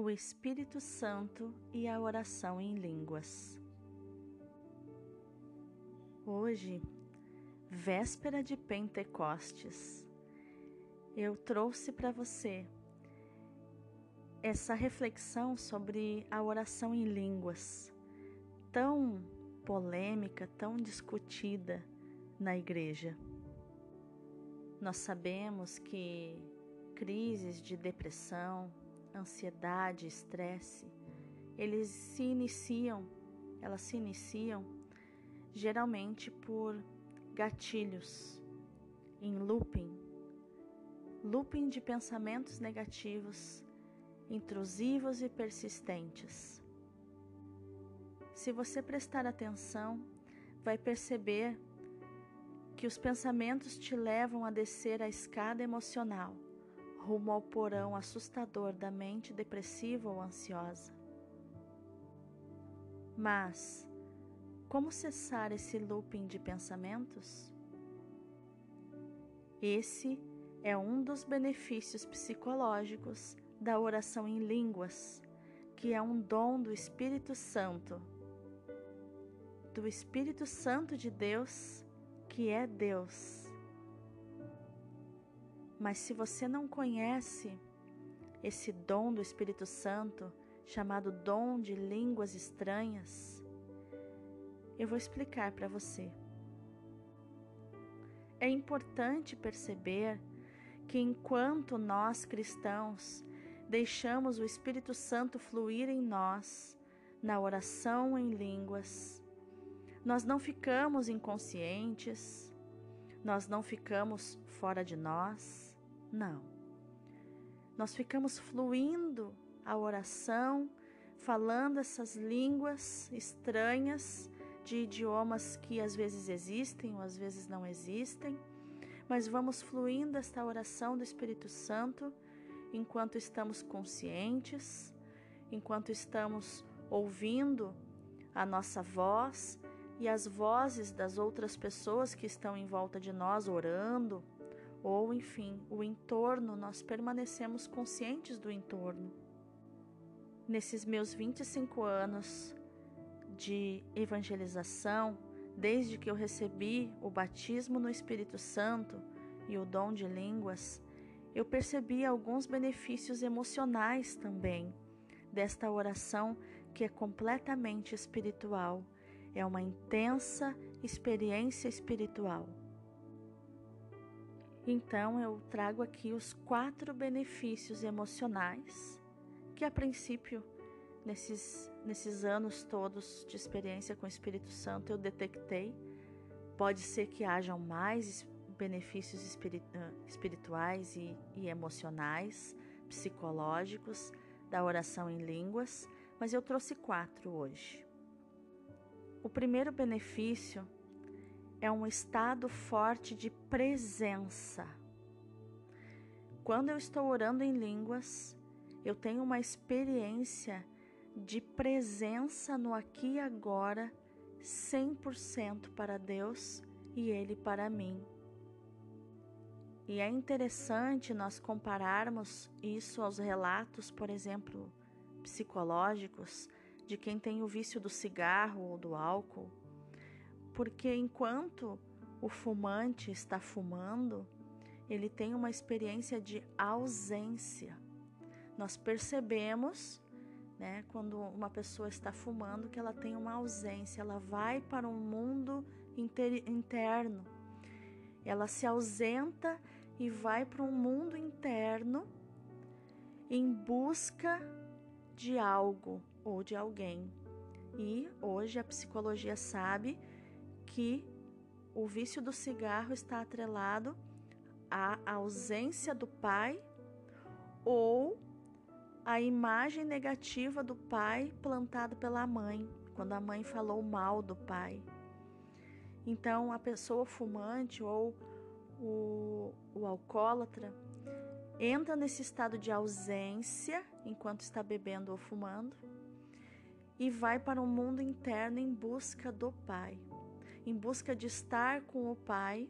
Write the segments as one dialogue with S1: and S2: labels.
S1: o Espírito Santo e a oração em línguas. Hoje, véspera de Pentecostes, eu trouxe para você essa reflexão sobre a oração em línguas, tão polêmica, tão discutida na igreja. Nós sabemos que crises de depressão, ansiedade, estresse, eles se iniciam, elas se iniciam geralmente por gatilhos em looping, looping de pensamentos negativos, intrusivos e persistentes. Se você prestar atenção, vai perceber que os pensamentos te levam a descer a escada emocional, rumo ao porão assustador da mente depressiva ou ansiosa. Mas, como cessar esse looping de pensamentos? Esse é um dos benefícios psicológicos da oração em línguas, que é um dom do Espírito Santo. Do Espírito Santo de Deus que é Deus. Mas se você não conhece esse dom do Espírito Santo, chamado dom de línguas estranhas, eu vou explicar para você. É importante perceber que enquanto nós cristãos deixamos o Espírito Santo fluir em nós, na oração em línguas, nós não ficamos inconscientes, nós não ficamos fora de nós, não. Nós ficamos fluindo a oração, falando essas línguas estranhas de idiomas que às vezes existem ou às vezes não existem, mas vamos fluindo esta oração do Espírito Santo enquanto estamos conscientes, enquanto estamos ouvindo a nossa voz e as vozes das outras pessoas que estão em volta de nós orando, ou enfim, o entorno, nós permanecemos conscientes do entorno. Nesses meus 25 anos de evangelização, desde que eu recebi o batismo no Espírito Santo e o dom de línguas, eu percebi alguns benefícios emocionais também desta oração que é completamente espiritual é uma intensa experiência espiritual. Então eu trago aqui os quatro benefícios emocionais que a princípio nesses nesses anos todos de experiência com o Espírito Santo eu detectei. Pode ser que hajam mais benefícios espirituais e, e emocionais, psicológicos da oração em línguas, mas eu trouxe quatro hoje. O primeiro benefício é um estado forte de presença. Quando eu estou orando em línguas, eu tenho uma experiência de presença no aqui e agora, 100% para Deus e Ele para mim. E é interessante nós compararmos isso aos relatos, por exemplo, psicológicos de quem tem o vício do cigarro ou do álcool, porque enquanto o fumante está fumando, ele tem uma experiência de ausência. Nós percebemos, né, quando uma pessoa está fumando, que ela tem uma ausência, ela vai para um mundo interno, ela se ausenta e vai para um mundo interno em busca de algo, ou de alguém. E hoje a psicologia sabe que o vício do cigarro está atrelado à ausência do pai ou à imagem negativa do pai plantada pela mãe, quando a mãe falou mal do pai. Então, a pessoa fumante ou o, o alcoólatra entra nesse estado de ausência enquanto está bebendo ou fumando e vai para o mundo interno em busca do Pai, em busca de estar com o Pai.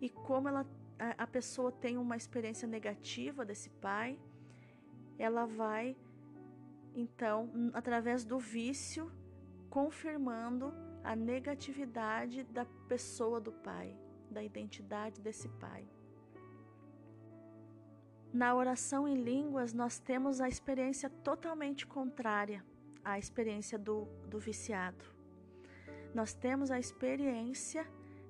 S1: E como ela, a, pessoa tem uma experiência negativa desse Pai, ela vai então, através do vício, confirmando a negatividade da pessoa do pai, da identidade desse pai. Na oração em línguas, nós temos a experiência totalmente contrária à experiência do, do viciado. Nós temos a experiência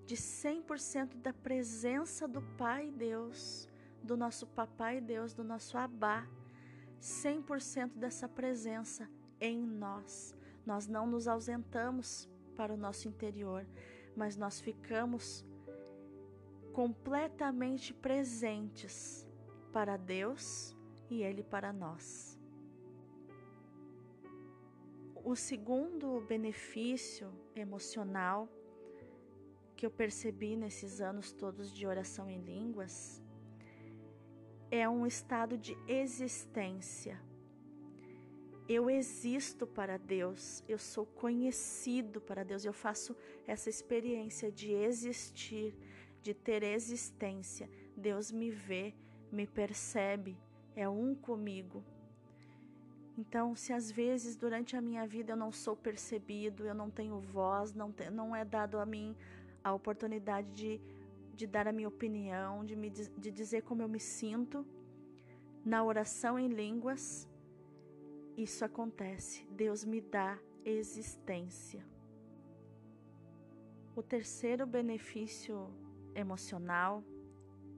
S1: de 100% da presença do Pai Deus, do nosso Papai Deus, do nosso Abá, 100% dessa presença em nós. Nós não nos ausentamos para o nosso interior, mas nós ficamos completamente presentes para Deus e Ele para nós. O segundo benefício emocional que eu percebi nesses anos todos de oração em línguas é um estado de existência. Eu existo para Deus, eu sou conhecido para Deus, eu faço essa experiência de existir, de ter existência. Deus me vê, me percebe, é um comigo. Então, se às vezes durante a minha vida eu não sou percebido, eu não tenho voz, não, te, não é dado a mim a oportunidade de, de dar a minha opinião, de, me, de dizer como eu me sinto, na oração em línguas, isso acontece. Deus me dá existência. O terceiro benefício emocional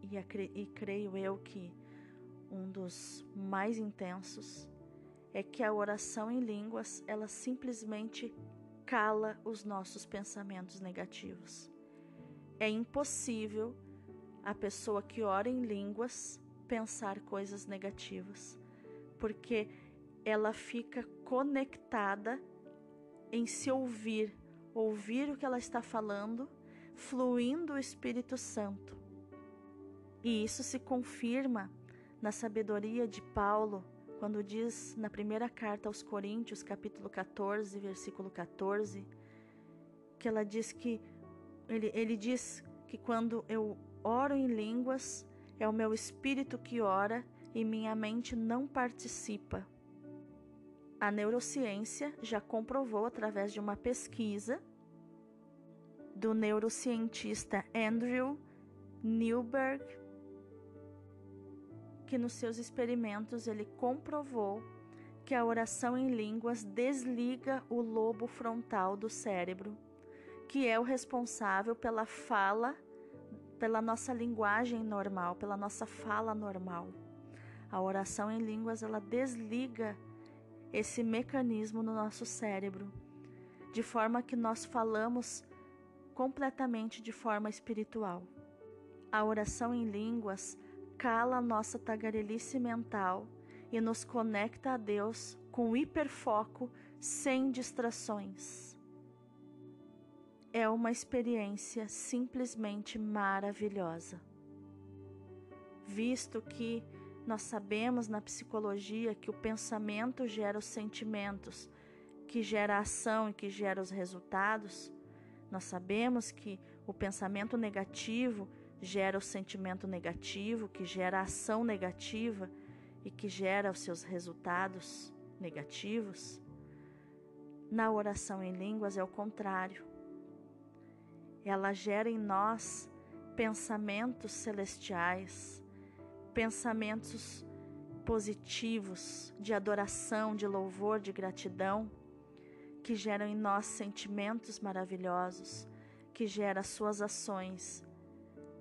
S1: e, e creio eu que um dos mais intensos é que a oração em línguas ela simplesmente cala os nossos pensamentos negativos. É impossível a pessoa que ora em línguas pensar coisas negativas, porque ela fica conectada em se ouvir, ouvir o que ela está falando, fluindo o Espírito Santo. E isso se confirma na sabedoria de Paulo, quando diz na primeira carta aos Coríntios, capítulo 14, versículo 14, que ela diz que ele, ele diz que quando eu oro em línguas, é o meu espírito que ora e minha mente não participa. A neurociência já comprovou através de uma pesquisa do neurocientista Andrew Newberg que nos seus experimentos ele comprovou que a oração em línguas desliga o lobo frontal do cérebro, que é o responsável pela fala, pela nossa linguagem normal, pela nossa fala normal. A oração em línguas ela desliga esse mecanismo no nosso cérebro, de forma que nós falamos completamente de forma espiritual. A oração em línguas cala a nossa tagarelice mental e nos conecta a Deus com hiperfoco, sem distrações. É uma experiência simplesmente maravilhosa. Visto que nós sabemos na psicologia que o pensamento gera os sentimentos, que gera a ação e que gera os resultados, nós sabemos que o pensamento negativo gera o sentimento negativo, que gera a ação negativa e que gera os seus resultados negativos. Na oração em línguas é o contrário. Ela gera em nós pensamentos celestiais, pensamentos positivos de adoração, de louvor, de gratidão, que geram em nós sentimentos maravilhosos, que gera suas ações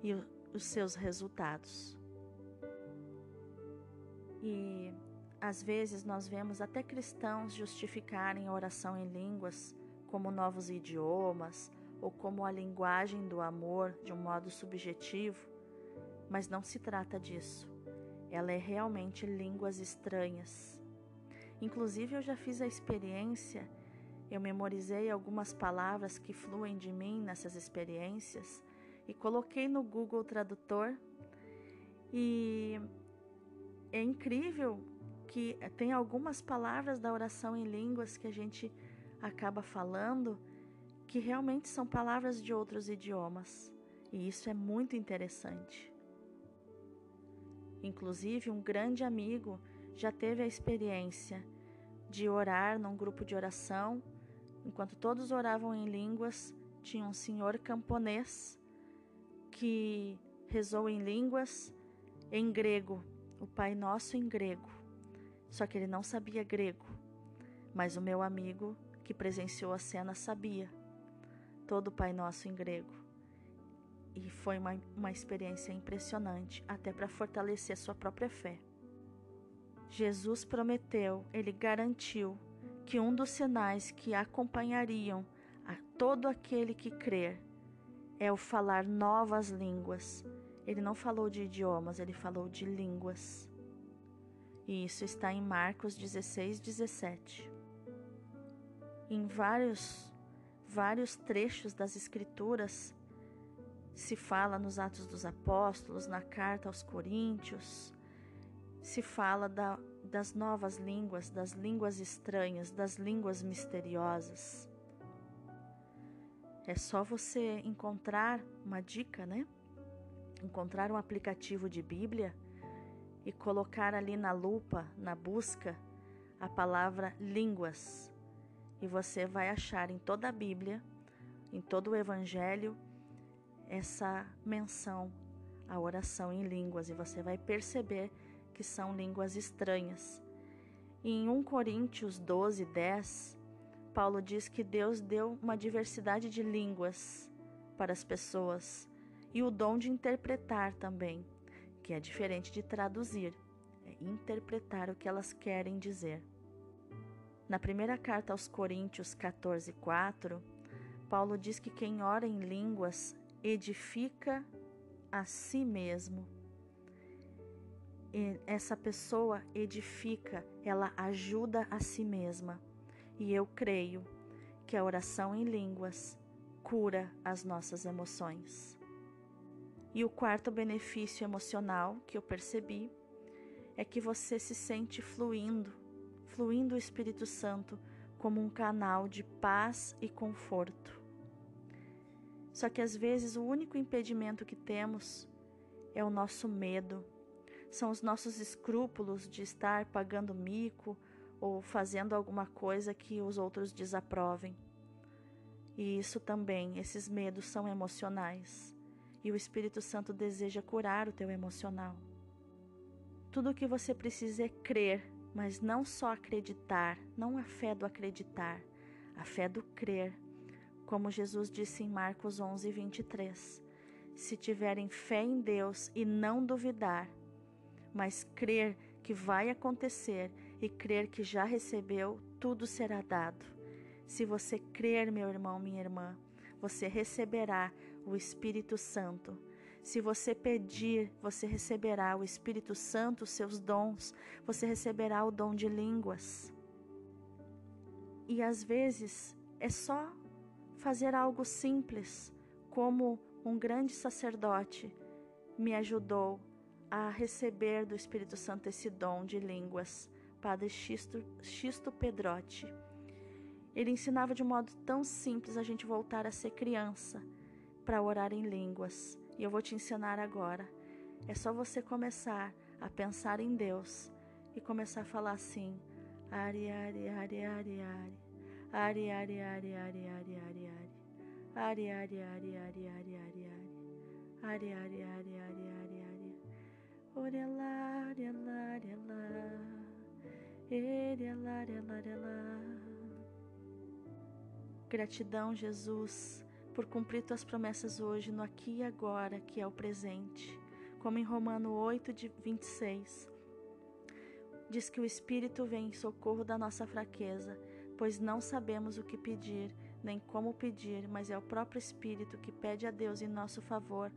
S1: e os seus resultados. E às vezes nós vemos até cristãos justificarem a oração em línguas como novos idiomas ou como a linguagem do amor de um modo subjetivo, mas não se trata disso. Ela é realmente línguas estranhas. Inclusive, eu já fiz a experiência, eu memorizei algumas palavras que fluem de mim nessas experiências e coloquei no Google Tradutor. E é incrível que tem algumas palavras da oração em línguas que a gente acaba falando que realmente são palavras de outros idiomas. E isso é muito interessante. Inclusive, um grande amigo já teve a experiência de orar num grupo de oração. Enquanto todos oravam em línguas, tinha um senhor camponês que rezou em línguas em grego, o Pai Nosso em grego. Só que ele não sabia grego, mas o meu amigo que presenciou a cena sabia todo o Pai Nosso em grego. E foi uma, uma experiência impressionante, até para fortalecer sua própria fé. Jesus prometeu, ele garantiu que um dos sinais que acompanhariam a todo aquele que crer é o falar novas línguas. Ele não falou de idiomas, ele falou de línguas. E isso está em Marcos 16, 17. Em vários, vários trechos das Escrituras se fala nos Atos dos Apóstolos, na carta aos Coríntios, se fala da, das novas línguas, das línguas estranhas, das línguas misteriosas. É só você encontrar uma dica, né? Encontrar um aplicativo de Bíblia e colocar ali na lupa, na busca, a palavra línguas. E você vai achar em toda a Bíblia, em todo o Evangelho, essa menção à oração em línguas. E você vai perceber que são línguas estranhas. E em 1 Coríntios 12, 10, Paulo diz que Deus deu uma diversidade de línguas para as pessoas e o dom de interpretar também, que é diferente de traduzir, é interpretar o que elas querem dizer. Na primeira carta aos Coríntios 14, 4, Paulo diz que quem ora em línguas edifica a si mesmo. E essa pessoa edifica, ela ajuda a si mesma. E eu creio que a oração em línguas cura as nossas emoções. E o quarto benefício emocional que eu percebi é que você se sente fluindo, fluindo o Espírito Santo como um canal de paz e conforto. Só que às vezes o único impedimento que temos é o nosso medo, são os nossos escrúpulos de estar pagando mico ou fazendo alguma coisa que os outros desaprovem. E isso também, esses medos são emocionais. E o Espírito Santo deseja curar o teu emocional. Tudo o que você precisa é crer, mas não só acreditar, não a fé do acreditar, a fé do crer. Como Jesus disse em Marcos 11, 23. Se tiverem fé em Deus e não duvidar, mas crer que vai acontecer e crer que já recebeu, tudo será dado. Se você crer, meu irmão, minha irmã, você receberá o Espírito Santo. Se você pedir, você receberá o Espírito Santo, seus dons, você receberá o dom de línguas. E às vezes é só fazer algo simples, como um grande sacerdote me ajudou a receber do Espírito Santo esse dom de línguas. Padre Xisto, Xisto Pedrotti. Ele ensinava de um modo tão simples a gente voltar a ser criança para orar em línguas. E eu vou te ensinar agora. É só você começar a pensar em Deus e começar a falar assim: Ari, Ari, Ari, Ari, Ari. Ari, Ari, Ari, Ari, Ari, Ari, Ari. Ari, Ari, Ari, Ari, Ari, Ari, Ari. Ari, Ari, Ari, Ari, Ari, Ari. Orelá, orelá, orelá. Gratidão, Jesus, por cumprir tuas promessas hoje, no aqui e agora, que é o presente. Como em Romano 8, de 26. Diz que o Espírito vem em socorro da nossa fraqueza, pois não sabemos o que pedir, nem como pedir, mas é o próprio Espírito que pede a Deus em nosso favor,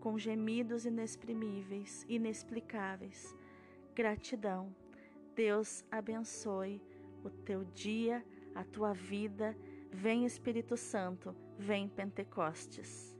S1: com gemidos inexprimíveis, inexplicáveis. Gratidão. Deus abençoe o teu dia, a tua vida. Vem Espírito Santo, vem Pentecostes.